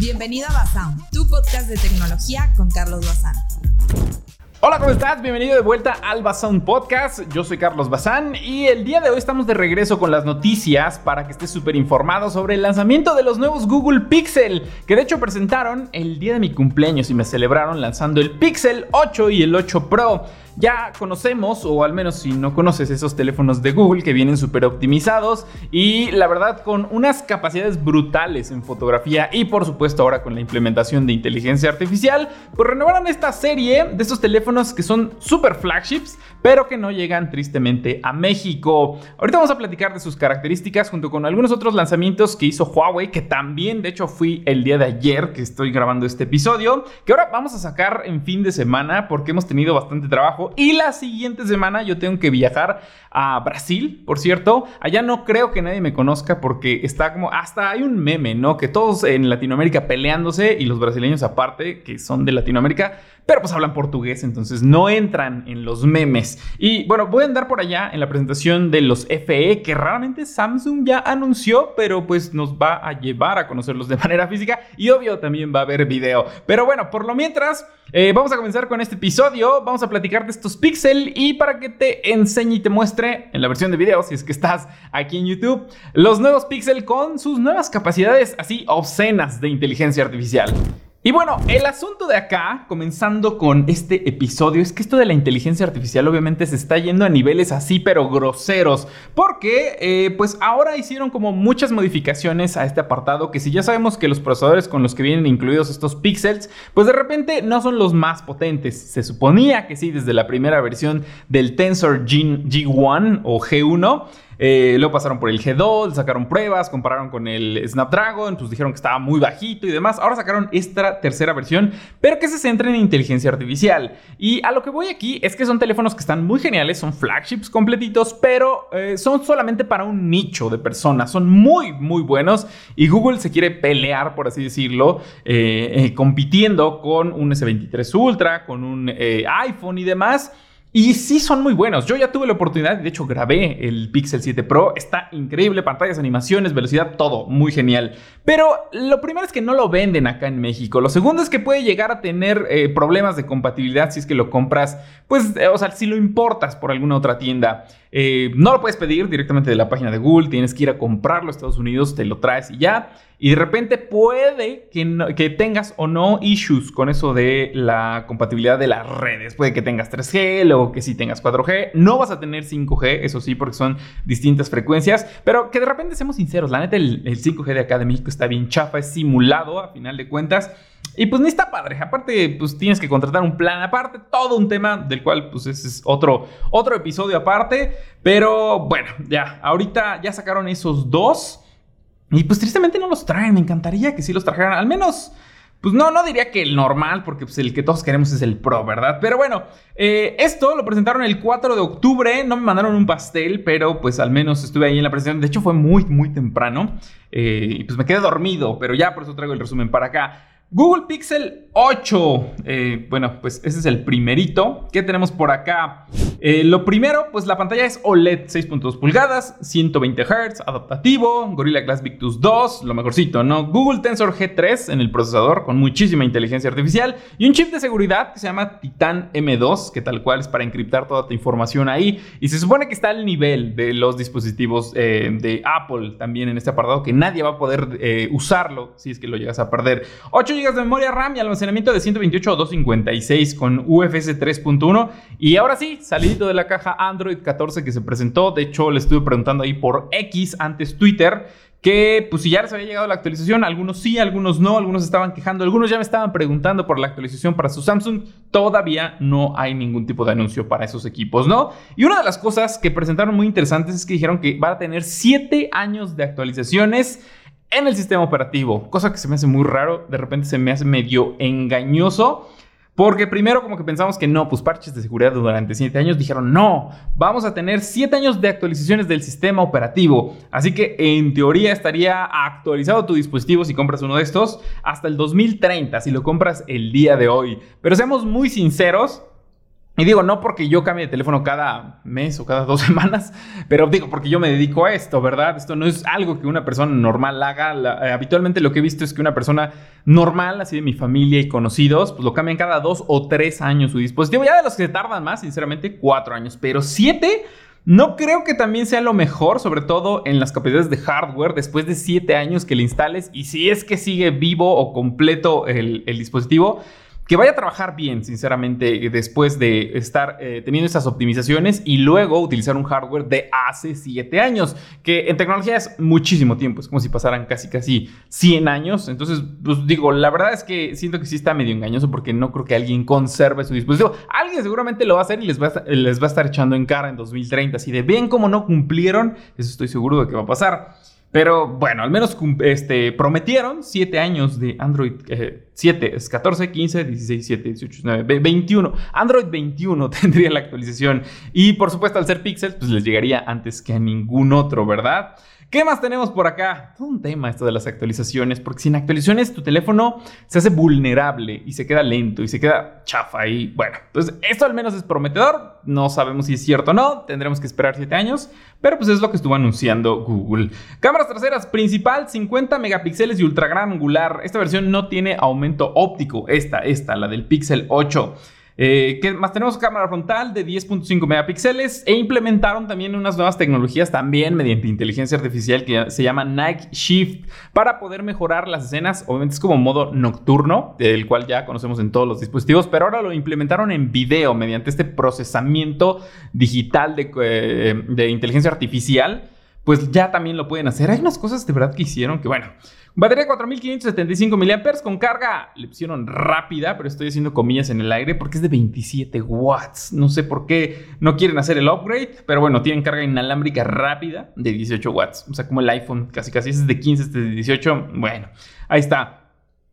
Bienvenido a Basound, tu podcast de tecnología con Carlos Bazán. Hola, ¿cómo estás? Bienvenido de vuelta al Bazán Podcast. Yo soy Carlos Bazán y el día de hoy estamos de regreso con las noticias para que estés súper informado sobre el lanzamiento de los nuevos Google Pixel, que de hecho presentaron el día de mi cumpleaños y me celebraron lanzando el Pixel 8 y el 8 Pro. Ya conocemos, o al menos si no conoces esos teléfonos de Google que vienen súper optimizados y la verdad con unas capacidades brutales en fotografía y por supuesto ahora con la implementación de inteligencia artificial, pues renovaron esta serie de estos teléfonos que son super flagships, pero que no llegan tristemente a México. Ahorita vamos a platicar de sus características junto con algunos otros lanzamientos que hizo Huawei, que también de hecho fui el día de ayer que estoy grabando este episodio, que ahora vamos a sacar en fin de semana porque hemos tenido bastante trabajo y la siguiente semana yo tengo que viajar a Brasil, por cierto. Allá no creo que nadie me conozca porque está como, hasta hay un meme, ¿no? Que todos en Latinoamérica peleándose y los brasileños aparte, que son de Latinoamérica, pero pues hablan portugués, entonces no entran en los memes. Y bueno, voy a andar por allá en la presentación de los FE, que raramente Samsung ya anunció, pero pues nos va a llevar a conocerlos de manera física y obvio también va a haber video. Pero bueno, por lo mientras, eh, vamos a comenzar con este episodio, vamos a platicar de estos Pixel y para que te enseñe y te muestre en la versión de video, si es que estás aquí en YouTube, los nuevos Pixel con sus nuevas capacidades así obscenas de inteligencia artificial. Y bueno, el asunto de acá, comenzando con este episodio, es que esto de la inteligencia artificial obviamente se está yendo a niveles así, pero groseros, porque eh, pues ahora hicieron como muchas modificaciones a este apartado, que si ya sabemos que los procesadores con los que vienen incluidos estos pixels, pues de repente no son los más potentes. Se suponía que sí, desde la primera versión del Tensor G G1 o G1. Eh, luego pasaron por el G2, sacaron pruebas, compararon con el Snapdragon, pues dijeron que estaba muy bajito y demás. Ahora sacaron esta tercera versión, pero que se centra en inteligencia artificial. Y a lo que voy aquí es que son teléfonos que están muy geniales, son flagships completitos, pero eh, son solamente para un nicho de personas. Son muy, muy buenos y Google se quiere pelear, por así decirlo, eh, compitiendo con un S23 Ultra, con un iPhone y demás. Y sí son muy buenos. Yo ya tuve la oportunidad, de hecho grabé el Pixel 7 Pro. Está increíble, pantallas, animaciones, velocidad, todo muy genial. Pero lo primero es que no lo venden acá en México. Lo segundo es que puede llegar a tener eh, problemas de compatibilidad si es que lo compras, pues, eh, o sea, si lo importas por alguna otra tienda. Eh, no lo puedes pedir directamente de la página de Google, tienes que ir a comprarlo a Estados Unidos, te lo traes y ya. Y de repente puede que, que tengas o no issues con eso de la compatibilidad de las redes. Puede que tengas 3G, luego que sí tengas 4G. No vas a tener 5G, eso sí, porque son distintas frecuencias. Pero que de repente seamos sinceros, la neta, el, el 5G de acá de México está bien chafa, es simulado a final de cuentas. Y pues ni está padre. Aparte, pues tienes que contratar un plan aparte, todo un tema del cual, pues ese es otro, otro episodio aparte. Pero bueno, ya, ahorita ya sacaron esos dos. Y pues tristemente no los traen. Me encantaría que sí los trajeran. Al menos, pues no, no diría que el normal, porque pues el que todos queremos es el Pro, ¿verdad? Pero bueno, eh, esto lo presentaron el 4 de octubre. No me mandaron un pastel, pero pues al menos estuve ahí en la presentación. De hecho, fue muy, muy temprano. Eh, y pues me quedé dormido, pero ya por eso traigo el resumen para acá. Google Pixel 8. Eh, bueno, pues ese es el primerito. ¿Qué tenemos por acá? Eh, lo primero, pues la pantalla es OLED 6.2 pulgadas, 120 Hz, adaptativo, Gorilla Glass Victus 2, lo mejorcito, ¿no? Google Tensor G3 en el procesador con muchísima inteligencia artificial y un chip de seguridad que se llama Titan M2, que tal cual es para encriptar toda tu información ahí. Y se supone que está al nivel de los dispositivos eh, de Apple también en este apartado, que nadie va a poder usarlo si es que lo llegas a perder. 8 GB de memoria RAM y almacenamiento de 128 o 256 con UFS 3.1. Y ahora sí, de la caja Android 14 que se presentó. De hecho, le estuve preguntando ahí por X, antes Twitter, que pues si ya les había llegado la actualización, algunos sí, algunos no, algunos estaban quejando, algunos ya me estaban preguntando por la actualización para su Samsung, todavía no hay ningún tipo de anuncio para esos equipos, ¿no? Y una de las cosas que presentaron muy interesantes es que dijeron que va a tener 7 años de actualizaciones en el sistema operativo, cosa que se me hace muy raro, de repente se me hace medio engañoso. Porque primero como que pensamos que no, pues parches de seguridad durante 7 años dijeron no, vamos a tener 7 años de actualizaciones del sistema operativo. Así que en teoría estaría actualizado tu dispositivo si compras uno de estos hasta el 2030 si lo compras el día de hoy. Pero seamos muy sinceros, Y digo, no porque yo cambie de teléfono cada mes o cada dos semanas, pero digo, porque yo me dedico a esto, ¿verdad? Esto no es algo que una persona normal haga. Eh, habitualmente lo que he visto es que una persona normal, así de mi familia y conocidos, pues lo cambian cada dos o tres años su dispositivo. Ya de los que se tardan más, sinceramente, cuatro años. Pero siete, no creo que también sea lo mejor, sobre todo en las capacidades de hardware, después de siete años que le instales. Y si es que sigue vivo o completo el, el dispositivo que vaya a trabajar bien, sinceramente, después de estar eh, teniendo esas optimizaciones y luego utilizar un hardware de hace 7 años, que en tecnología es muchísimo tiempo, es como si pasaran casi casi 100 años. Entonces, pues digo, la verdad es que siento que sí está medio engañoso porque no creo que alguien conserve su dispositivo. Alguien seguramente lo va a hacer y les va a, les va a estar echando en cara en 2030, así de ven cómo no cumplieron, eso estoy seguro de que va a pasar. Pero bueno, al menos este, prometieron 7 años de Android 7, es 14, 15, 16, 17, 18, 19, 21. Android 21 tendría la actualización. Y por supuesto, al ser Pixel, pues les llegaría antes que a ningún otro, ¿verdad? ¿Qué más tenemos por acá? Todo un tema esto de las actualizaciones, porque sin actualizaciones tu teléfono se hace vulnerable y se queda lento y se queda chafa y bueno, pues esto al menos es prometedor, no sabemos si es cierto o no, tendremos que esperar 7 años, pero pues es lo que estuvo anunciando Google. Cámaras traseras principal 50 megapíxeles y ultra gran angular. Esta versión no tiene aumento óptico, esta, esta, la del Pixel 8. Eh, ¿Qué más tenemos? Cámara frontal de 10.5 megapíxeles e implementaron también unas nuevas tecnologías también mediante inteligencia artificial que se llama Night Shift para poder mejorar las escenas. Obviamente es como modo nocturno, del cual ya conocemos en todos los dispositivos, pero ahora lo implementaron en video mediante este procesamiento digital de, eh, de inteligencia artificial. Pues ya también lo pueden hacer. Hay unas cosas de verdad que hicieron que, bueno, Batería 4575 mAh con carga, le pusieron rápida, pero estoy haciendo comillas en el aire porque es de 27 watts. No sé por qué no quieren hacer el upgrade, pero bueno, tienen carga inalámbrica rápida de 18 watts. O sea, como el iPhone, casi casi es de 15, este es de 18. Bueno, ahí está.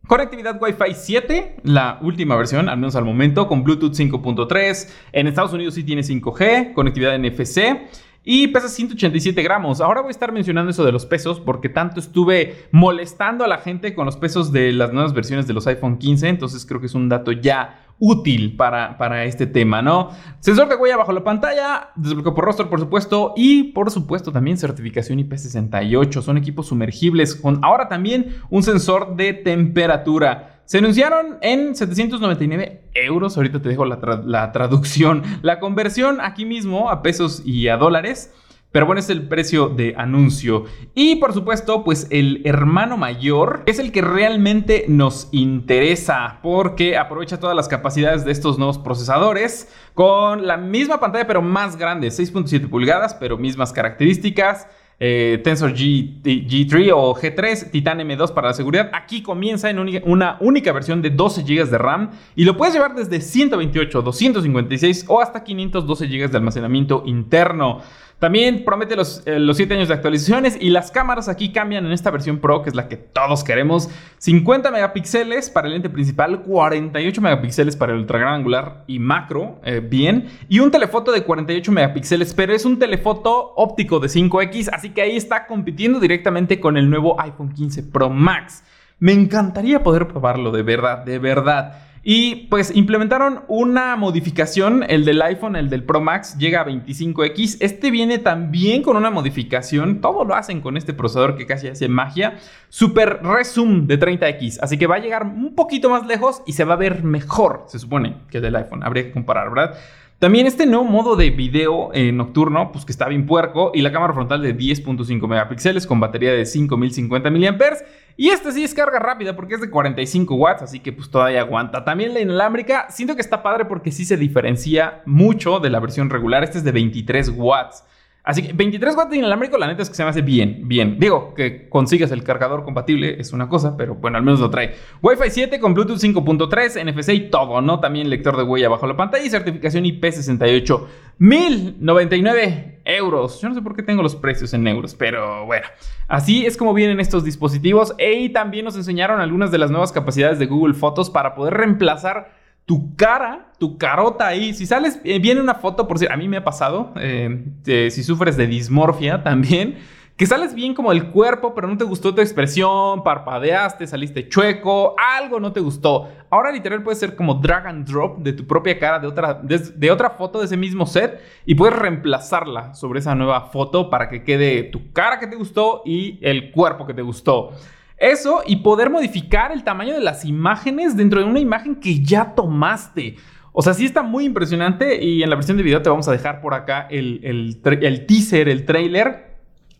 Conectividad Wi-Fi 7, la última versión, al menos al momento, con Bluetooth 5.3. En Estados Unidos sí tiene 5G, conectividad NFC y pesa 187 gramos. Ahora voy a estar mencionando eso de los pesos porque tanto estuve molestando a la gente con los pesos de las nuevas versiones de los iPhone 15, entonces creo que es un dato ya útil para, para este tema, ¿no? Sensor de huella bajo la pantalla, desbloqueo por rostro, por supuesto, y por supuesto también certificación IP68. Son equipos sumergibles con ahora también un sensor de temperatura. Se anunciaron en 799 euros. Ahorita te dejo la, traducción. La conversión aquí mismo a pesos y a dólares. Pero bueno, es el precio de anuncio. Y por supuesto, pues el hermano mayor es el que realmente nos interesa porque aprovecha todas las capacidades de estos nuevos procesadores con la misma pantalla pero más grande, 6.7 pulgadas, pero mismas características. Eh, Tensor G, 3 o G3, Titan M2 para la seguridad. Aquí comienza en una única versión de 12 GB de RAM y lo puedes llevar desde 128, 256 o hasta 512 GB de almacenamiento interno. También promete los, 7 eh, años de actualizaciones y las cámaras aquí cambian en esta versión Pro, que es la que todos queremos. 50 megapíxeles para el lente principal, 48 megapíxeles para el ultra gran angular y macro, eh, bien. Y un telefoto de 48 megapíxeles, pero es un telefoto óptico de 5X, así que ahí está compitiendo directamente con el nuevo iPhone 15 Pro Max. Me encantaría poder probarlo, de verdad, de verdad. Y pues implementaron una modificación, el del iPhone, el del Pro Max, llega a 25X. Este viene también con una modificación, todo lo hacen con este procesador que casi hace magia, Super Resume de 30X. Así que va a llegar un poquito más lejos y se va a ver mejor, se supone, que el del iPhone. Habría que comparar, ¿verdad? También este nuevo modo de video eh, nocturno, pues que está bien puerco, y la cámara frontal de 10.5 megapíxeles con batería de 5050 mAh. Y este sí es carga rápida porque es de 45 watts, así que pues todavía aguanta. También la inalámbrica, siento que está padre porque sí se diferencia mucho de la versión regular. Este es de 23 watts. Así que 23 watts de inalámbrico, la neta es que se me hace bien, bien. Digo, que consigas el cargador compatible es una cosa, pero bueno, al menos lo trae. Wi-Fi 7 con Bluetooth 5.3, NFC y todo, ¿no? También lector de huella bajo la pantalla y certificación IP68. 1099 euros. Yo no sé por qué tengo los precios en euros, pero bueno. Así es como vienen estos dispositivos. Y también nos enseñaron algunas de las nuevas capacidades de Google Fotos para poder reemplazar tu cara, tu carota ahí. Si sales, eh, viene una foto, por si a mí me ha pasado, eh, si sufres de dismorfia también, que sales bien como el cuerpo, pero no te gustó tu expresión, parpadeaste, saliste chueco, algo no te gustó. Ahora literal puede ser como drag and drop de tu propia cara de otra, de, otra foto de ese mismo set y puedes reemplazarla sobre esa nueva foto para que quede tu cara que te gustó y el cuerpo que te gustó. Eso y poder modificar el tamaño de las imágenes dentro de una imagen que ya tomaste. O sea, sí está muy impresionante y en la versión de video te vamos a dejar por acá el, el teaser, el trailer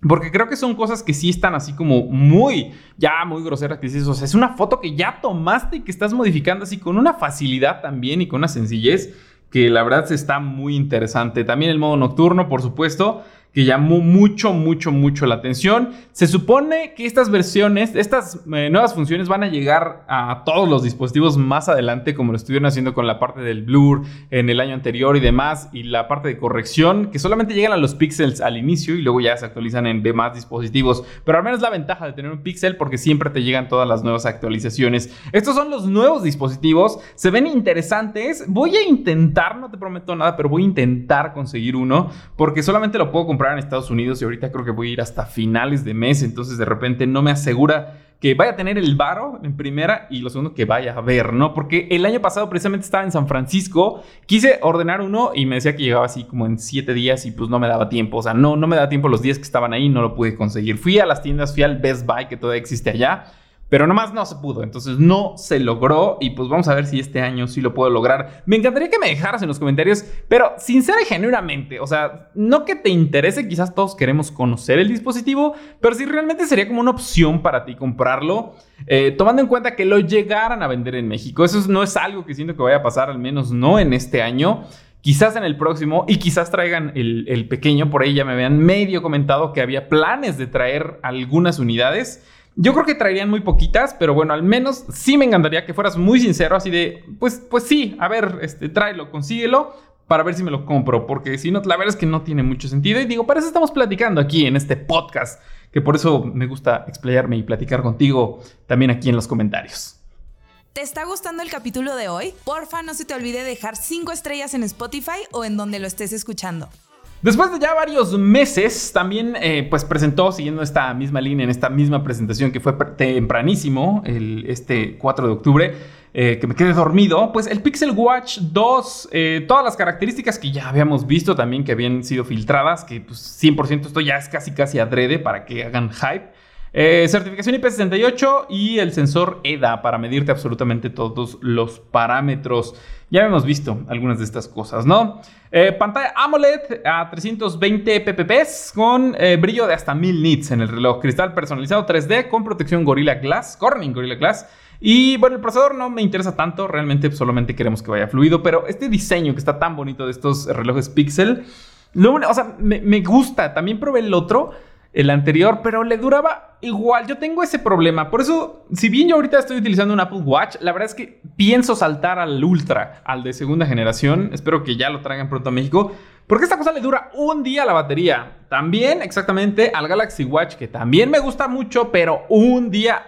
porque creo que son cosas que sí están así como muy, ya muy groseras. Que dices, o sea, es una foto que ya tomaste y que estás modificando así con una facilidad también y con una sencillez que la verdad está muy interesante. También el modo nocturno, por supuesto que llamó mucho, mucho, mucho la atención. Se supone que estas versiones, estas eh, nuevas funciones van a llegar a todos los dispositivos más adelante, como lo estuvieron haciendo con la parte del blur en el año anterior y demás, y la parte de corrección, que solamente llegan a los píxeles al inicio y luego ya se actualizan en demás dispositivos. Pero al menos la ventaja de tener un píxel porque siempre te llegan todas las nuevas actualizaciones. Estos son los nuevos dispositivos, se ven interesantes. Voy a intentar, no te prometo nada, pero voy a intentar conseguir uno porque solamente lo puedo comprar en Estados Unidos y ahorita creo que voy a ir hasta finales de mes, entonces de repente no me asegura que vaya a tener el varo en primera y lo segundo que vaya a ver, ¿no? Porque el año pasado precisamente estaba en San Francisco, quise ordenar uno y me decía que llegaba así como en siete días y pues no me daba tiempo, o sea, no, no me daba tiempo los días que estaban ahí, no lo pude conseguir. Fui a las tiendas, fui al Best Buy que todavía existe allá pero nomás no se pudo, entonces no se logró y pues vamos a ver si este año sí lo puedo lograr. Me encantaría que me dejaras en los comentarios, pero sincera y genuinamente, o sea, no que te interese, quizás todos queremos conocer el dispositivo, pero si realmente sería como una opción para ti comprarlo, eh, tomando en cuenta que lo llegaran a vender en México. Eso no es algo que siento que vaya a pasar, al menos no en este año. Quizás en el próximo y quizás traigan el, el pequeño, por ahí ya me habían medio comentado que había planes de traer algunas unidades. Yo creo que traerían muy poquitas, pero bueno, al menos sí me encantaría que fueras muy sincero, así de, pues, pues sí, a ver, este, tráelo, consíguelo para ver si me lo compro, porque si no, la verdad es que no tiene mucho sentido. Y digo, para eso estamos platicando aquí en este podcast, que por eso me gusta explayarme y platicar contigo también aquí en los comentarios. ¿Te está gustando el capítulo de hoy? Porfa, no se te olvide dejar 5 estrellas en Spotify o en donde lo estés escuchando. Después de ya varios meses, también eh, pues presentó, siguiendo esta misma línea, en esta misma presentación que fue tempranísimo, el, este 4 de octubre, eh, que me quedé dormido, pues el Pixel Watch 2, eh, todas las características que ya habíamos visto también que habían sido filtradas, que pues 100% esto ya es casi casi adrede para que hagan hype. certificación IP68 y el sensor EDA para medirte absolutamente todos los parámetros. Ya hemos visto algunas de estas cosas, ¿no? Eh, pantalla AMOLED a 320 pps con eh, brillo de hasta 1000 nits en el reloj. Cristal personalizado 3D con protección Gorilla Glass, Corning Gorilla Glass. Y bueno, el procesador no me interesa tanto, realmente solamente queremos que vaya fluido, pero este diseño que está tan bonito de estos relojes Pixel, o sea, me gusta. También probé el otro el anterior, pero le duraba igual. Yo tengo ese problema. Por eso, si bien yo ahorita estoy utilizando un Apple Watch, la verdad es que pienso saltar al Ultra, al de segunda generación. Espero que ya lo traigan pronto a México. Porque esta cosa le dura un día la batería. También exactamente al Galaxy Watch, que también me gusta mucho, pero un día,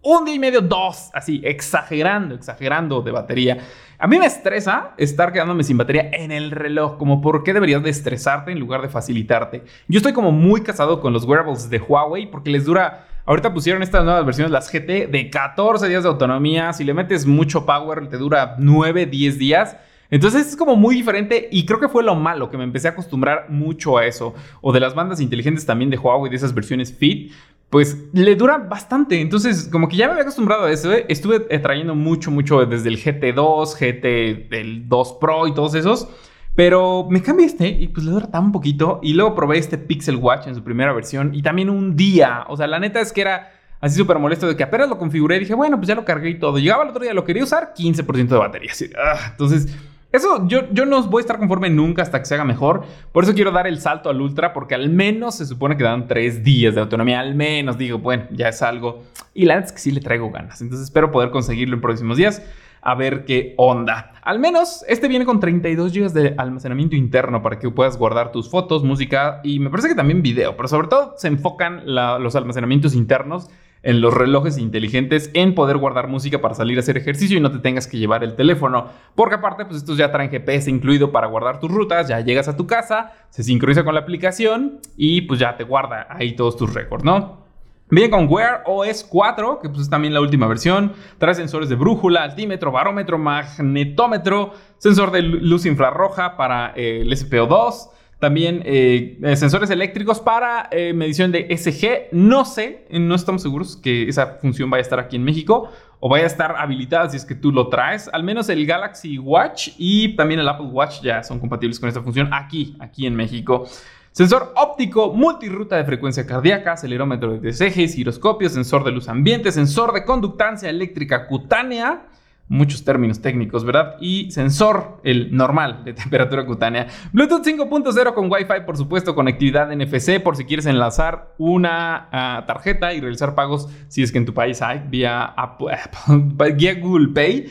un día y medio, dos, así, exagerando, exagerando de batería. A mí me estresa estar quedándome sin batería en el reloj, como por qué deberías de estresarte en lugar de facilitarte. Yo estoy como muy casado con los wearables de Huawei porque les dura... Ahorita pusieron estas nuevas versiones, las GT, de 14 días de autonomía. Si le metes mucho power, te dura 9, 10 días. Entonces es como muy diferente y creo que fue lo malo, que me empecé a acostumbrar mucho a eso. O de las bandas inteligentes también de Huawei, de esas versiones Fit pues le dura bastante. Entonces, como que ya me había acostumbrado a eso. ¿eh? Estuve trayendo mucho, mucho desde el GT2, GT del 2 Pro y todos esos. Pero me cambié este y pues le dura tan poquito. Y luego probé este Pixel Watch en su primera versión y también un día. O sea, la neta es que era así súper molesto de que apenas lo configuré. Dije, bueno, pues ya lo cargué y todo. Llegaba el otro día, lo quería usar, 15% de batería. Ah, entonces eso yo, yo no voy a estar conforme nunca hasta que se haga mejor. Por eso quiero dar el salto al Ultra, porque al menos se supone que dan tres días de autonomía. Al menos digo, bueno, ya es algo. Y la verdad es que sí le traigo ganas. Entonces espero poder conseguirlo en próximos días. A ver qué onda. Al menos este viene con 32 GB de almacenamiento interno para que puedas guardar tus fotos, música y me parece que también video. Pero sobre todo se enfocan los almacenamientos internos en los relojes inteligentes en poder guardar música para salir a hacer ejercicio y no te tengas que llevar el teléfono. Porque aparte, pues estos ya traen GPS incluido para guardar tus rutas, ya llegas a tu casa, se sincroniza con la aplicación y pues ya te guarda ahí todos tus récords, ¿no? Viene con Wear OS 4, que pues es también la última versión. Trae sensores de brújula, altímetro, barómetro, magnetómetro, sensor de luz infrarroja para eh, el SPO2. También eh, eh, sensores eléctricos para medición de SG. No sé, no estamos seguros que esa función vaya a estar aquí en México o vaya a estar habilitada si es que tú lo traes. Al menos el Galaxy Watch y también el Apple Watch ya son compatibles con esta función aquí, aquí en México. Sensor óptico, multiruta de frecuencia cardíaca, acelerómetro de ejes, giroscopio, sensor de luz ambiente, sensor de conductancia eléctrica cutánea muchos términos técnicos, ¿verdad? Y sensor, el normal de temperatura cutánea. Bluetooth 5.0 con Wi-Fi, por supuesto, conectividad NFC por si quieres enlazar una ah, tarjeta y realizar pagos si es que en tu país hay vía, Google Pay.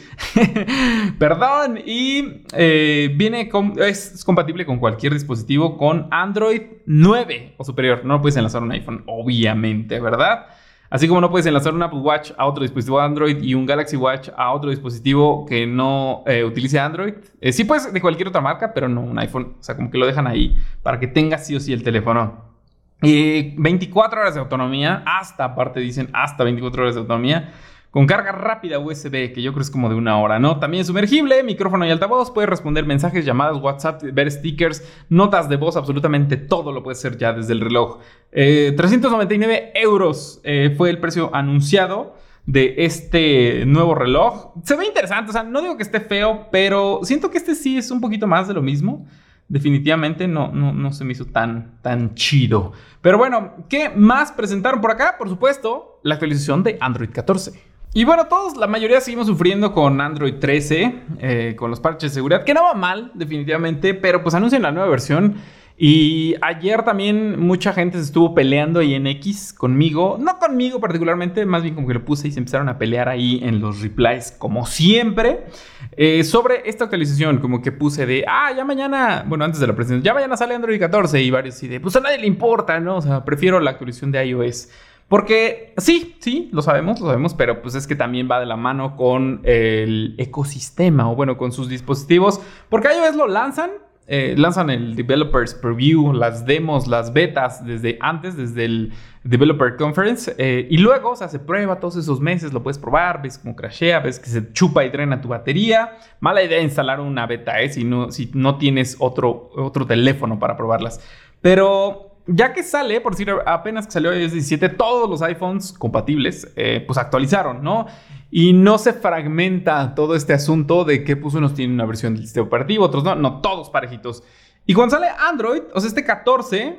Perdón, y eh, viene es compatible con cualquier dispositivo con Android 9 o superior. No puedes enlazar un iPhone, obviamente, ¿verdad? Así como no puedes enlazar un Apple Watch a otro dispositivo Android y un Galaxy Watch a otro dispositivo que no eh, utilice Android. Eh, sí puedes de cualquier otra marca, pero no un iPhone. O sea, como que lo dejan ahí para que tengas sí o sí el teléfono. Y 24 horas de autonomía, hasta aparte dicen hasta 24 horas de autonomía con carga rápida USB, que yo creo es como de una hora, ¿no? También sumergible, micrófono y altavoz, puedes responder mensajes, llamadas, WhatsApp, ver stickers, notas de voz, absolutamente todo lo puedes hacer ya desde el reloj. 399 eh, euros eh, fue el precio anunciado de este nuevo reloj. Se ve interesante, o sea, no digo que esté feo, pero siento que este sí es un poquito más de lo mismo. Definitivamente no, no, no se me hizo tan, tan chido. Pero bueno, ¿qué más presentaron por acá? Por supuesto, la actualización de Android 14. Y bueno, todos, la mayoría seguimos sufriendo con Android 13, eh, con los parches de seguridad, que no va mal, definitivamente, pero pues anuncian la nueva versión. Y ayer también mucha gente se estuvo peleando ahí en X conmigo, no conmigo particularmente, más bien como que lo puse y se empezaron a pelear ahí en los replies, como siempre, eh, sobre esta actualización, como que puse de, ah, ya mañana, bueno, antes de la presentación, ya mañana sale Android 14 y varios y de, pues a nadie le importa, ¿no? O sea, prefiero la actualización de iOS. Porque sí, sí, lo sabemos, lo sabemos, pero pues es que también va de la mano con el ecosistema o bueno, con sus dispositivos. Porque iOS lo lanzan, eh, lanzan el Developers Preview, las demos, las betas desde antes, desde el Developer Conference. Eh, y luego, o sea, se prueba todos esos meses, lo puedes probar, ves cómo crashea, ves que se chupa y drena tu batería. Mala idea instalar una beta, ¿eh? Si no, si no tienes otro, otro teléfono para probarlas. Pero ya que sale, por decir, apenas que salió iOS 17, todos los iPhones compatibles, eh, pues actualizaron, ¿no? Y no se fragmenta todo este asunto de que pues unos tienen una versión del sistema operativo, otros no, no, todos parejitos. Y cuando sale Android, o sea, este 14,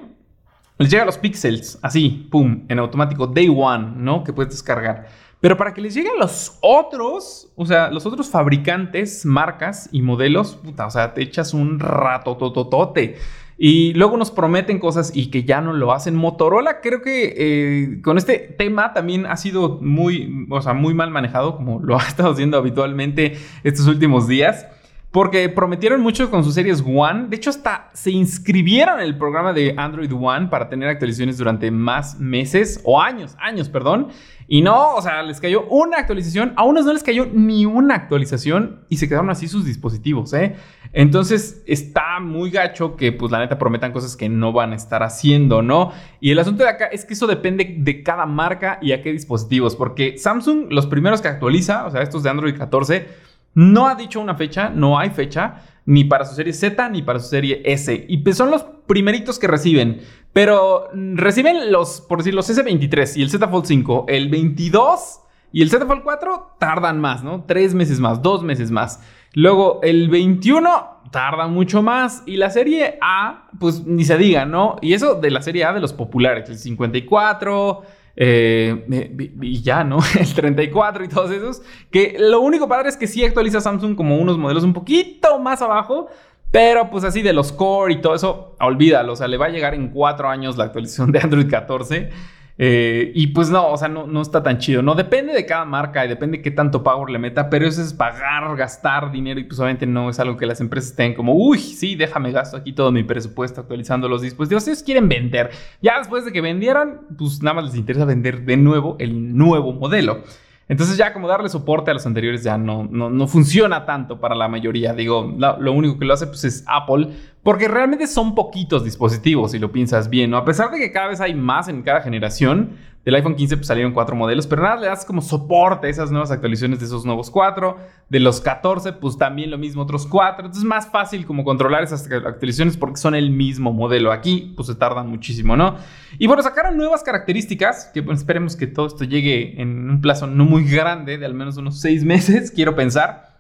les llega a los pixels, así, pum, en automático, day one, ¿no? Que puedes descargar. Pero para que les lleguen los otros, o sea, los otros fabricantes, marcas y modelos, puta, o sea, te echas un rato tototote. Y luego nos prometen cosas y que ya no lo hacen. Motorola creo que eh, con este tema también ha sido muy, o sea, muy mal manejado, como lo ha estado haciendo habitualmente estos últimos días. Porque prometieron mucho con sus series One. De hecho, hasta se inscribieron en el programa de Android One para tener actualizaciones durante más meses o años, años, perdón. Y no, o sea, les cayó una actualización. A unos no les cayó ni una actualización y se quedaron así sus dispositivos, ¿eh? Entonces está muy gacho que, pues, la neta prometan cosas que no van a estar haciendo, ¿no? Y el asunto de acá es que eso depende de cada marca y a qué dispositivos. Porque Samsung, los primeros que actualiza, o sea, estos de Android 14, no ha dicho una fecha, no hay fecha, ni para su serie Z ni para su serie S. Y pues son los primeritos que reciben. Pero reciben los, por decir, los S23 y el Z Fold 5. El 22 y el Z Fold 4 tardan más, ¿no? Tres meses más, dos meses más. Luego el 21 tarda mucho más. Y la serie A, pues ni se diga, ¿no? Y eso de la serie A de los populares, el 54 eh, y ya, ¿no? El 34 y todos esos. Que lo único padre es que sí actualiza Samsung como unos modelos un poquito más abajo. Pero pues así de los core y todo eso, olvídalo. O sea, le va a llegar en cuatro años la actualización de Android 14. Eh, y pues no, o sea, no, no está tan chido. No depende de cada marca y depende de qué tanto power le meta, pero eso es pagar, gastar dinero y pues obviamente no es algo que las empresas tengan como, uy, sí, déjame gasto aquí todo mi presupuesto actualizando los dispositivos. Ellos quieren vender. Ya después de que vendieran, pues nada más les interesa vender de nuevo el nuevo modelo. Entonces ya como darle soporte a los anteriores ya no, no, funciona tanto para la mayoría. Digo, lo único que lo hace pues es Apple, porque realmente son poquitos dispositivos si lo piensas bien, ¿no? A pesar de que cada vez hay más en cada generación, del iPhone 15 pues, salieron cuatro modelos, pero nada, le das como soporte a esas nuevas actualizaciones de esos nuevos cuatro. De los 14, pues también lo mismo, otros cuatro. Entonces es más fácil como controlar esas actualizaciones porque son el mismo modelo. Aquí pues se tardan muchísimo, ¿no? Y bueno, sacaron nuevas características, que pues, esperemos que todo esto llegue en un plazo no muy grande, de al menos unos seis meses, quiero pensar.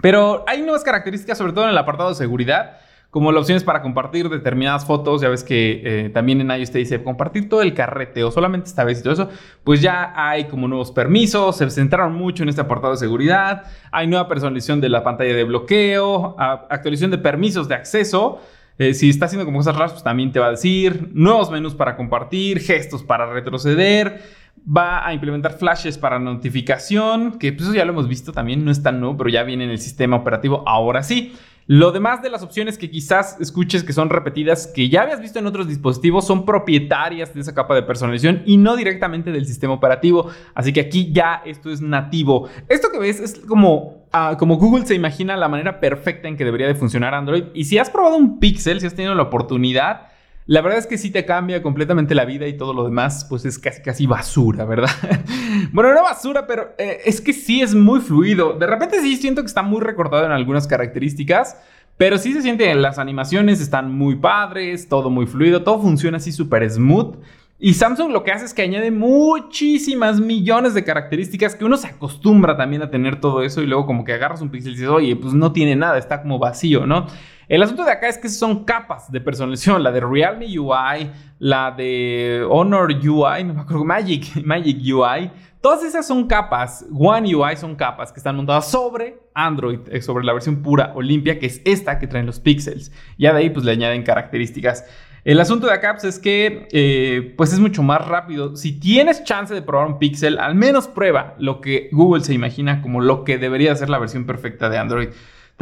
Pero hay nuevas características, sobre todo en el apartado de seguridad como la opción es para compartir determinadas fotos, ya ves que eh, también en iOS te dice compartir todo el carrete o solamente esta vez y todo eso, pues ya hay como nuevos permisos, se centraron mucho en este apartado de seguridad, hay nueva personalización de la pantalla de bloqueo, actualización de permisos de acceso, eh, si está haciendo como cosas raras, pues también te va a decir, nuevos menús para compartir, gestos para retroceder, va a implementar flashes para notificación, que pues eso ya lo hemos visto también, no es tan nuevo, pero ya viene en el sistema operativo ahora sí. Lo demás de las opciones que quizás escuches que son repetidas, que ya habías visto en otros dispositivos, son propietarias de esa capa de personalización y no directamente del sistema operativo. Así que aquí ya esto es nativo. Esto que ves es como, ah, como Google se imagina la manera perfecta en que debería de funcionar Android. Y si has probado un Pixel, si has tenido la oportunidad, la verdad es que sí te cambia completamente la vida y todo lo demás, pues es casi casi basura, ¿verdad? bueno, no basura, pero eh, es que sí es muy fluido. De repente sí siento que está muy recortado en algunas características, pero sí se siente, las animaciones están muy padres, todo muy fluido, todo funciona así súper smooth. Y Samsung lo que hace es que añade muchísimas millones de características que uno se acostumbra también a tener todo eso y luego como que agarras un pixel y dices, oye, pues no tiene nada, está como vacío, ¿no? El asunto de acá es que son capas de personalización, la de Realme UI, la de Honor UI, no me acuerdo, Magic, Magic UI. Todas esas son capas, One UI son capas que están montadas sobre Android, eh, sobre la versión pura o limpia, que es esta que traen los pixels. Ya de ahí pues le añaden características. El asunto de acá pues, es que eh, pues es mucho más rápido. Si tienes chance de probar un Pixel, al menos prueba lo que Google se imagina como lo que debería ser la versión perfecta de Android.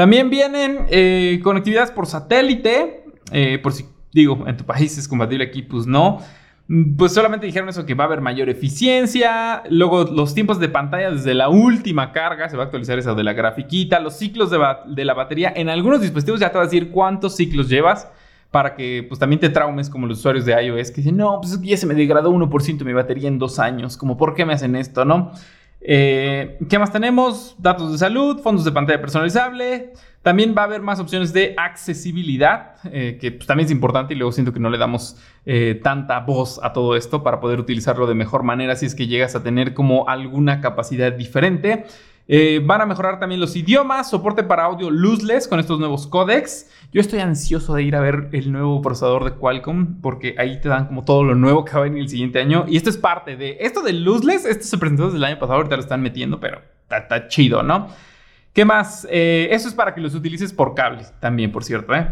También vienen eh, conectividades por satélite, eh, por si digo, en tu país es compatible aquí, pues no. Pues solamente dijeron eso, que va a haber mayor eficiencia. Luego los tiempos de pantalla desde la última carga, se va a actualizar eso de la grafiquita. Los ciclos de, la batería. En algunos dispositivos ya te va a decir cuántos ciclos llevas para que pues también te traumes como los usuarios de iOS que dicen, no, pues ya se me degradó 1% mi batería en dos años, como por qué me hacen esto, ¿no? Eh, ¿Qué más tenemos? Datos de salud, fondos de pantalla personalizable. También va a haber más opciones de accesibilidad, eh, que pues, también es importante y luego siento que no le damos eh, tanta voz a todo esto para poder utilizarlo de mejor manera si es que llegas a tener como alguna capacidad diferente. Eh, van a mejorar también los idiomas, soporte para audio lossless con estos nuevos codecs. Yo estoy ansioso de ir a ver el nuevo procesador de Qualcomm porque ahí te dan como todo lo nuevo que va a venir el siguiente año. Y esto es parte de esto de lossless. Esto se presentó desde el año pasado, ahorita lo están metiendo, pero está, chido, ¿no? ¿Qué más? Eh, eso es para que los utilices por cables también, por cierto, ¿eh?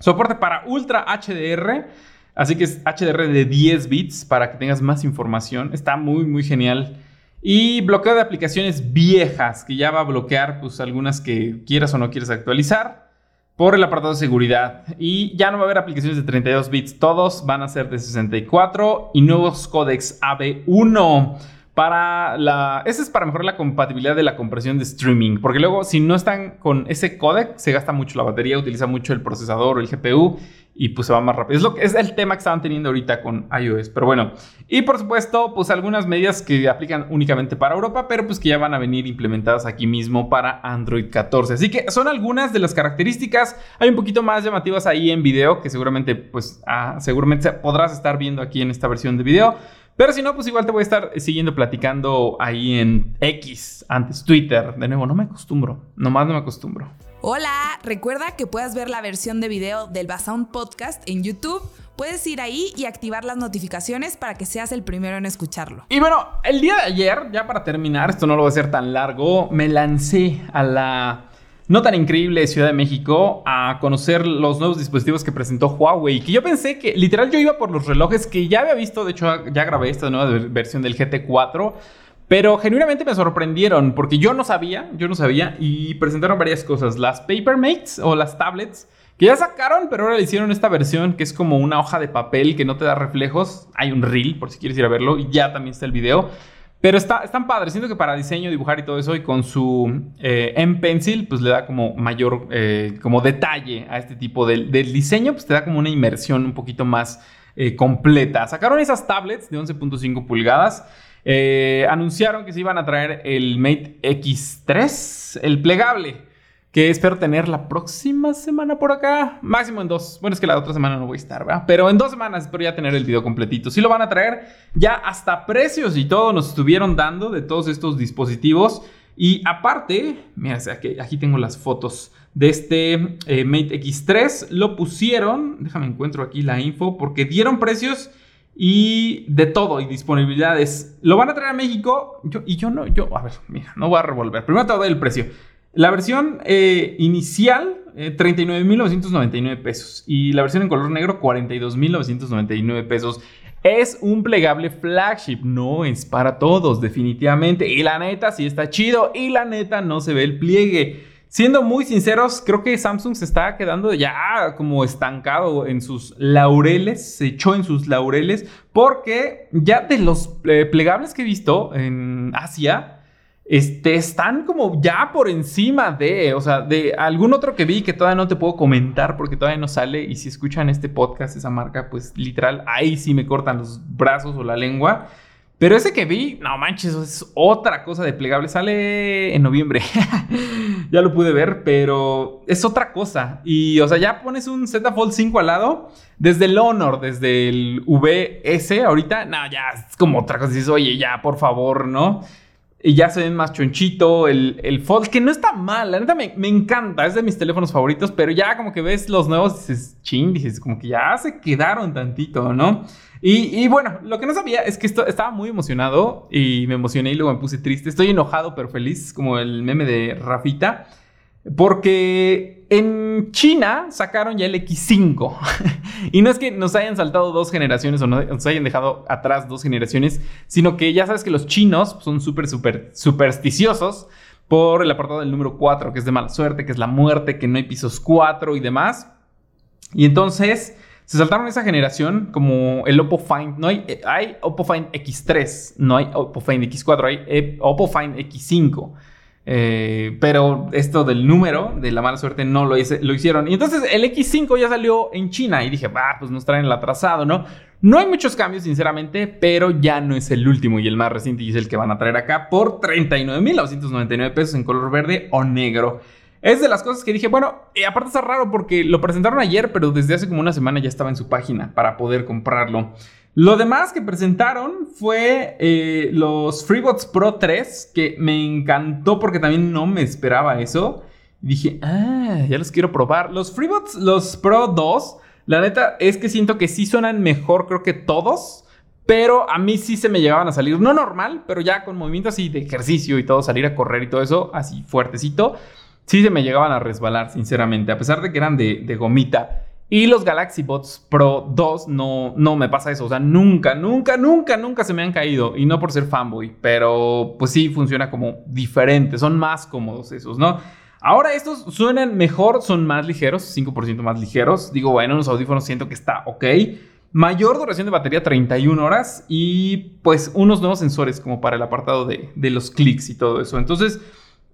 Soporte para Ultra HDR. Así que es HDR de 10 bits para que tengas más información. Está muy, muy genial. Y bloqueo de aplicaciones viejas, que ya va a bloquear pues algunas que quieras o no quieras actualizar por el apartado de seguridad. Y ya no va a haber aplicaciones de 32 bits, todos van a ser de 64 y nuevos códex AB1 para la... Ese es para mejorar la compatibilidad de la compresión de streaming, porque luego si no están con ese codec se gasta mucho la batería, utiliza mucho el procesador o el GPU y pues se va más rápido. Es, lo que, es el tema que estaban teniendo ahorita con iOS, pero bueno. Y por supuesto, pues algunas medidas que aplican únicamente para Europa, pero pues que ya van a venir implementadas aquí mismo para Android 14. Así que son algunas de las características. Hay un poquito más llamativas ahí en video que seguramente pues ah, seguramente podrás estar viendo aquí en esta versión de video. Pero si no, pues igual te voy a estar siguiendo platicando ahí en X, antes Twitter. De nuevo, no me acostumbro, nomás no me acostumbro. Hola, recuerda que puedes ver la versión de video del Basound Podcast en YouTube. Puedes ir ahí y activar las notificaciones para que seas el primero en escucharlo. Y bueno, el día de ayer, ya para terminar, esto no lo voy a hacer tan largo, me lancé a la no tan increíble Ciudad de México a conocer los nuevos dispositivos que presentó Huawei. Que yo pensé que literal yo iba por los relojes que ya había visto. De hecho, ya grabé esta nueva versión del GT4. Pero genuinamente me sorprendieron porque yo no sabía, yo no sabía y presentaron varias cosas. Las Papermates o las tablets que ya sacaron, pero ahora le hicieron esta versión que es como una hoja de papel que no te da reflejos. Hay un reel por si quieres ir a verlo y ya también está el video. Pero está, están padres. Siento que para diseño, dibujar y todo eso, y con su eh, M-Pencil, pues le da como mayor eh, como detalle a este tipo del, diseño, pues te da como una inmersión un poquito más eh, completa. Sacaron esas tablets de 11.5 pulgadas. anunciaron que se iban a traer el Mate X3, el plegable que espero tener la próxima semana por acá. Máximo en dos. Bueno, es que la otra semana no voy a estar, ¿verdad? Pero en dos semanas espero ya tener el video completito. Sí lo van a traer. Ya hasta precios y todo nos estuvieron dando de todos estos dispositivos. Y aparte, mira, aquí, aquí tengo las fotos de este eh, Mate X3. Lo pusieron, déjame encuentro aquí la info, porque dieron precios y de todo y disponibilidades. Lo van a traer a México. Yo, y yo no, yo, a ver, mira, no voy a revolver. Primero te voy a dar el precio. La versión eh, inicial, 39.999 eh, pesos. Y la versión en color negro, 42.999 pesos. Es un plegable flagship, no es para todos, definitivamente. Y la neta sí está chido. Y la neta no se ve el pliegue. Siendo muy sinceros, creo que Samsung se está quedando ya como estancado en sus laureles, se echó en sus laureles, porque ya de los eh, plegables que he visto en Asia, este, están como ya por encima de, o sea, de algún otro que vi que todavía no te puedo comentar porque todavía no sale y si escuchan este podcast, esa marca, pues literal, ahí sí me cortan los brazos o la lengua. Pero ese que vi, no manches, es otra cosa de plegable. Sale en noviembre. ya lo pude ver, pero es otra cosa. Y, o sea, ya pones un Z Fold 5 al lado. Desde el Honor, desde el VS, ahorita, no, ya es como otra cosa. Dices, oye, ya, por favor, ¿no? Y ya se ven más chonchito. El, el Fold, que no está mal. La neta me, encanta. Es de mis teléfonos favoritos. Pero ya como que ves los nuevos dices, ching, dices, como que ya se quedaron tantito, ¿no? Y, bueno, lo que no sabía es que esto, estaba muy emocionado. Y me emocioné y luego me puse triste. Estoy enojado pero feliz, como el meme de Rafita. Porque en China sacaron ya el X5. y no es que nos hayan saltado dos generaciones o nos hayan dejado atrás dos generaciones, sino que ya sabes que los chinos son súper, súper supersticiosos por el apartado del número 4, que es de mala suerte, que es la muerte, que no hay pisos 4 y demás. Y entonces se saltaron esa generación como el Oppo Find. No hay, hay Oppo Find X3, no hay Oppo Find X4, hay eh, Oppo Find X5. Eh, pero esto del número de la mala suerte no lo, lo hicieron. Y entonces el X5 ya salió en China y dije, va, pues nos traen el atrasado, ¿no? No hay muchos cambios, sinceramente, pero ya no es el último y el más reciente y es el que van a traer acá por 39.999 pesos en color verde o negro. Es de las cosas que dije, bueno, aparte está raro porque lo presentaron ayer, pero desde hace como una semana ya estaba en su página para poder comprarlo. Lo demás que presentaron fue eh, los FreeBots Pro 3, que me encantó porque también no me esperaba eso. Dije, ah, ya los quiero probar. Los FreeBots, los Pro 2, la neta es que siento que sí suenan mejor, creo que todos. Pero a mí sí se me llegaban a salir, no normal, pero ya con movimientos así de ejercicio y todo, salir a correr y todo eso, así fuertecito. Sí se me llegaban a resbalar, sinceramente, a pesar de que eran de, de gomita. Y los Galaxy Bots Pro 2 no, no me pasa eso. O sea, nunca, nunca, nunca, nunca se me han caído. Y no por ser fanboy, pero pues sí funciona como diferente. Son más cómodos esos, ¿no? Ahora estos suenan mejor, son más ligeros, 5% más ligeros. Digo, bueno, los audífonos siento que está ok. Mayor duración de batería, 31 horas. Y pues unos nuevos sensores como para el apartado de, de los clics y todo eso. Entonces...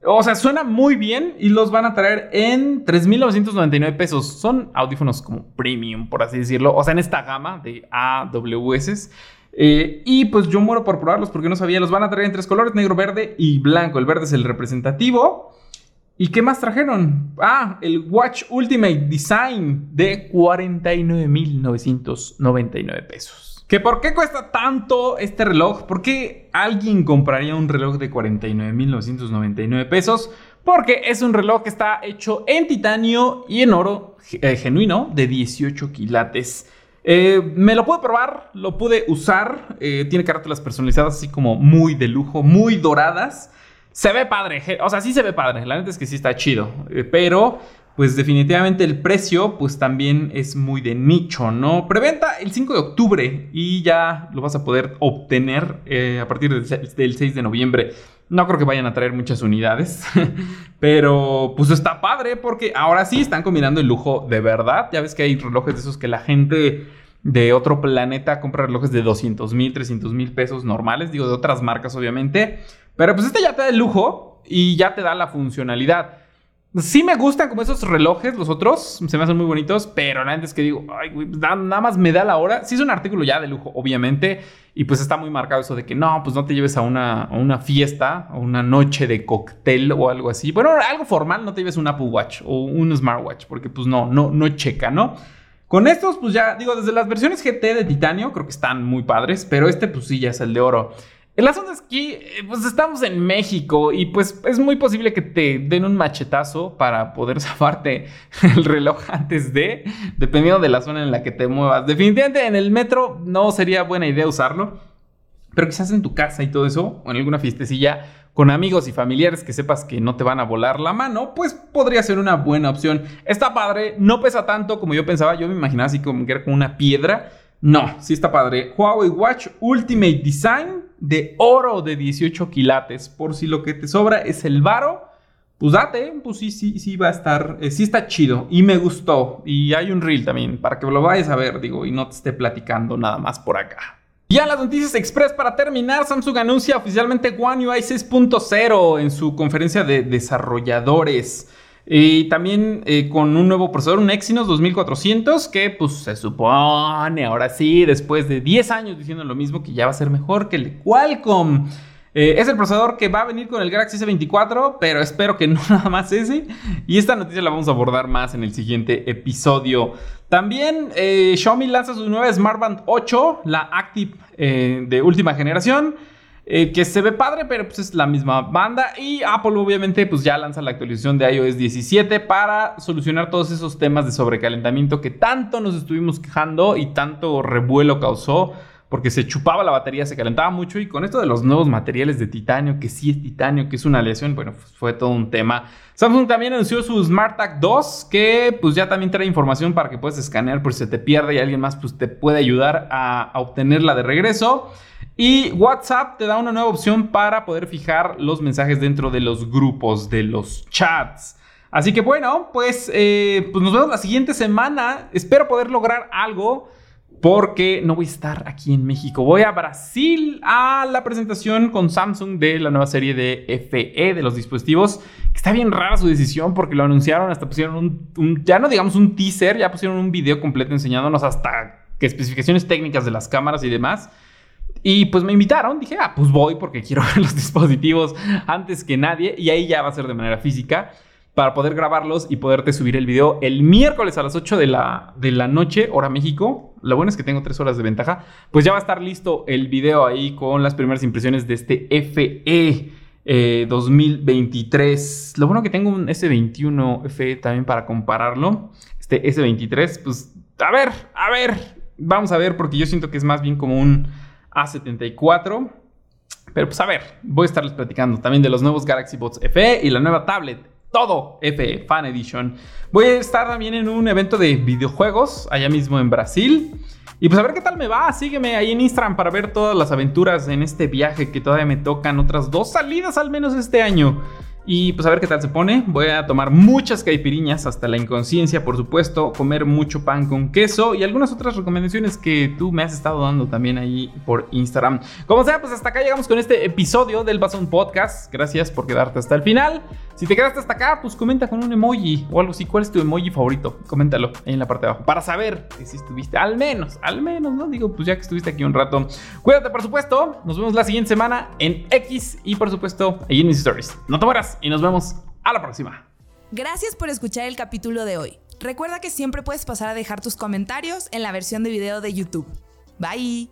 O sea, suena muy bien y los van a traer en 3.999 pesos. Son audífonos como premium, por así decirlo. O sea, en esta gama de AWS. Eh, y pues yo muero por probarlos porque no sabía. Los van a traer en tres colores, negro, verde y blanco. El verde es el representativo. ¿Y qué más trajeron? Ah, el Watch Ultimate Design de 49.999 pesos. ¿Que por qué cuesta tanto este reloj? ¿Por qué alguien compraría un reloj de 49.999 pesos? Porque es un reloj que está hecho en titanio y en oro eh, genuino de 18 quilates. Eh, me lo pude probar, lo pude usar. Eh, tiene carátulas personalizadas así como muy de lujo, muy doradas. Se ve padre, o sea, sí se ve padre, la neta es que sí está chido, pero pues definitivamente el precio pues también es muy de nicho, ¿no? Preventa el 5 de octubre y ya lo vas a poder obtener eh, a partir del 6 de noviembre. No creo que vayan a traer muchas unidades, pero pues está padre porque ahora sí están combinando el lujo de verdad. Ya ves que hay relojes de esos que la gente de otro planeta compra relojes de 200 mil, 300 mil pesos normales, digo de otras marcas obviamente, pero pues este ya te da el lujo y ya te da la funcionalidad. Sí me gustan como esos relojes, los otros, se me hacen muy bonitos, pero nada es que digo, pues, nada más me da la hora. Sí es un artículo ya de lujo, obviamente, y pues está muy marcado eso de que no, pues no te lleves a una, una fiesta, o una noche de cóctel o algo así. Bueno, algo formal, no te lleves un Apple Watch o un Smartwatch, porque pues no, no, no checa, ¿no? Con estos, pues ya, digo, desde las versiones GT de titanio, creo que están muy padres, pero este, pues sí, ya es el de oro. El asunto es que, eh, pues estamos en México y pues es muy posible que te den un machetazo para poder zafarte el reloj antes de, dependiendo de la zona en la que te muevas. Definitivamente en el metro no sería buena idea usarlo, pero quizás en tu casa y todo eso, o en alguna fiestecilla con amigos y familiares que sepas que no te van a volar la mano, pues podría ser una buena opción. Está padre, no pesa tanto como yo pensaba, yo me imaginaba así como que era como una piedra. No, sí está padre. Huawei Watch Ultimate Design de oro de 18 quilates. Por si lo que te sobra es el varo, pues date, pues sí, sí, sí va a estar, eh, sí está chido y me gustó. Y hay un reel también para que lo vayas a ver, digo, y no te esté platicando nada más por acá. Ya las noticias express para terminar, Samsung anuncia oficialmente One UI 6.0 en su conferencia de desarrolladores. Y también eh, con un nuevo procesador, un Exynos 2400, que pues se supone ahora sí, después de 10 años diciendo lo mismo, que ya va a ser mejor que el Qualcomm. Eh, es el procesador que va a venir con el Galaxy S24, pero espero que no nada más ese. Y esta noticia la vamos a abordar más en el siguiente episodio. También eh, Xiaomi lanza su nueva Smartband 8, la Active de última generación. Eh, que se ve padre, pero pues es la misma banda. Y Apple obviamente pues ya lanza la actualización de iOS 17 para solucionar todos esos temas de sobrecalentamiento que tanto nos estuvimos quejando y tanto revuelo causó. Porque se chupaba la batería, se calentaba mucho y con esto de los nuevos materiales de titanio, que sí es titanio, que es una aleación, bueno, pues fue todo un tema. Samsung también anunció su SmartTag 2, que pues ya también trae información para que puedas escanear por si se te pierde y alguien más pues te puede ayudar a, obtenerla de regreso. Y WhatsApp te da una nueva opción para poder fijar los mensajes dentro de los grupos, de los chats. Así que bueno, pues, eh, pues nos vemos la siguiente semana. Espero poder lograr algo porque no voy a estar aquí en México. Voy a Brasil a la presentación con Samsung de la nueva serie de FE de los dispositivos. Que está bien rara su decisión porque lo anunciaron, hasta pusieron un, ya no digamos un teaser, ya pusieron un video completo enseñándonos hasta qué especificaciones técnicas de las cámaras y demás. Y pues me invitaron, dije, ah, pues voy porque quiero ver los dispositivos antes que nadie. Y ahí ya va a ser de manera física para poder grabarlos y poderte subir el video el miércoles a las 8 de la, de la noche, hora México. Lo bueno es que tengo 3 horas de ventaja. Pues ya va a estar listo el video ahí con las primeras impresiones de este FE. 2023. Eh, Lo bueno que tengo un S21 FE también para compararlo. Este S23, pues a ver, a ver, vamos a ver porque yo siento que es más bien como un a74. Pero pues a ver, voy a estarles platicando también de los nuevos Galaxy Bots FE y la nueva tablet. Todo FE Fan Edition. Voy a estar también en un evento de videojuegos allá mismo en Brasil. Y pues a ver qué tal me va. Sígueme ahí en Instagram para ver todas las aventuras en este viaje que todavía me tocan otras dos salidas al menos este año. Y pues a ver qué tal se pone. Voy a tomar muchas caipiriñas hasta la inconsciencia, por supuesto. Comer mucho pan con queso y algunas otras recomendaciones que tú me has estado dando también ahí por Instagram. Como sea, pues hasta acá llegamos con este episodio del Bazón Podcast. Gracias por quedarte hasta el final. Si te quedaste hasta acá, pues comenta con un emoji o algo así. ¿Cuál es tu emoji favorito? Coméntalo ahí en la parte de abajo para saber si estuviste, al menos, al menos, ¿no? Digo, pues ya que estuviste aquí un rato. Cuídate, por supuesto. Nos vemos la siguiente semana en X y, por supuesto, ahí en mis stories. No te mueras y nos vemos a la próxima. Gracias por escuchar el capítulo de hoy. Recuerda que siempre puedes pasar a dejar tus comentarios en la versión de video de YouTube. Bye.